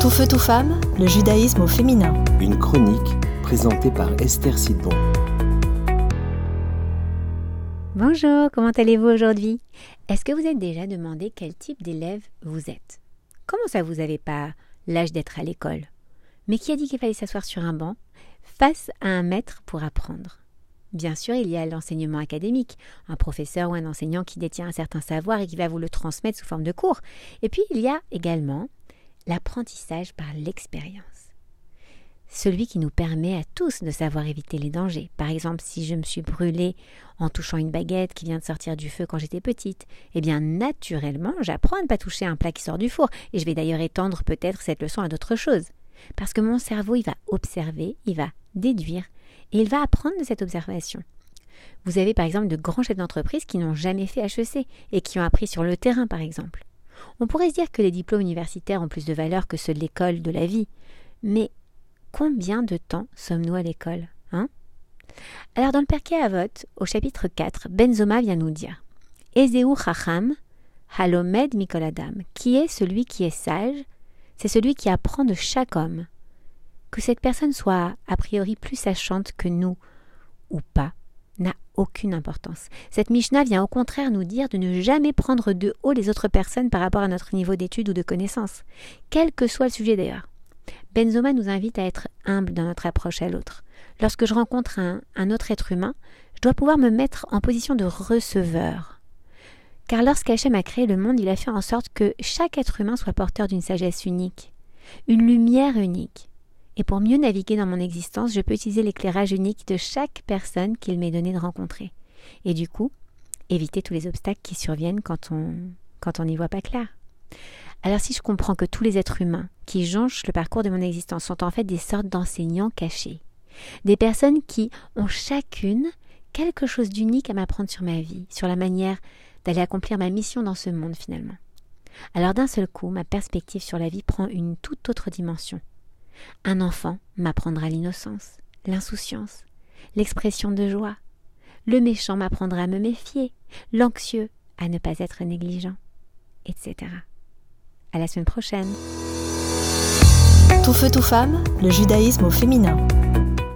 Tout feu, tout femme, le judaïsme au féminin. Une chronique présentée par Esther Sidbon. Bonjour, comment allez-vous aujourd'hui? Est-ce que vous êtes déjà demandé quel type d'élève vous êtes? Comment ça vous n'avez pas l'âge d'être à l'école? Mais qui a dit qu'il fallait s'asseoir sur un banc face à un maître pour apprendre? Bien sûr, il y a l'enseignement académique, un professeur ou un enseignant qui détient un certain savoir et qui va vous le transmettre sous forme de cours. Et puis, il y a également l'apprentissage par l'expérience. Celui qui nous permet à tous de savoir éviter les dangers. Par exemple, si je me suis brûlée en touchant une baguette qui vient de sortir du feu quand j'étais petite, eh bien naturellement, j'apprends à ne pas toucher un plat qui sort du four. Et je vais d'ailleurs étendre peut-être cette leçon à d'autres choses. Parce que mon cerveau, il va observer, il va déduire, et il va apprendre de cette observation. Vous avez par exemple de grands chefs d'entreprise qui n'ont jamais fait HEC et qui ont appris sur le terrain par exemple. On pourrait se dire que les diplômes universitaires ont plus de valeur que ceux de l'école de la vie. Mais combien de temps sommes-nous à l'école hein? Alors dans le Perké Avot, au chapitre 4, Benzoma vient nous dire Ezeu Chacham, Halomed Mikoladam, qui est celui qui est sage, c'est celui qui apprend de chaque homme. Que cette personne soit a priori plus sachante que nous ou pas, aucune importance. Cette Mishnah vient au contraire nous dire de ne jamais prendre de haut les autres personnes par rapport à notre niveau d'études ou de connaissances, quel que soit le sujet d'ailleurs. Benzoma nous invite à être humble dans notre approche à l'autre. Lorsque je rencontre un, un autre être humain, je dois pouvoir me mettre en position de receveur. Car lorsqu'Hachem a créé le monde, il a fait en sorte que chaque être humain soit porteur d'une sagesse unique, une lumière unique. Et pour mieux naviguer dans mon existence, je peux utiliser l'éclairage unique de chaque personne qu'il m'est donné de rencontrer. Et du coup, éviter tous les obstacles qui surviennent quand on quand on n'y voit pas clair. Alors si je comprends que tous les êtres humains qui jonchent le parcours de mon existence sont en fait des sortes d'enseignants cachés, des personnes qui ont chacune quelque chose d'unique à m'apprendre sur ma vie, sur la manière d'aller accomplir ma mission dans ce monde finalement. Alors d'un seul coup, ma perspective sur la vie prend une toute autre dimension. Un enfant m'apprendra l'innocence, l'insouciance, l'expression de joie. Le méchant m'apprendra à me méfier, l'anxieux à ne pas être négligent, etc. À la semaine prochaine. Tout feu, tout femme, le judaïsme au féminin.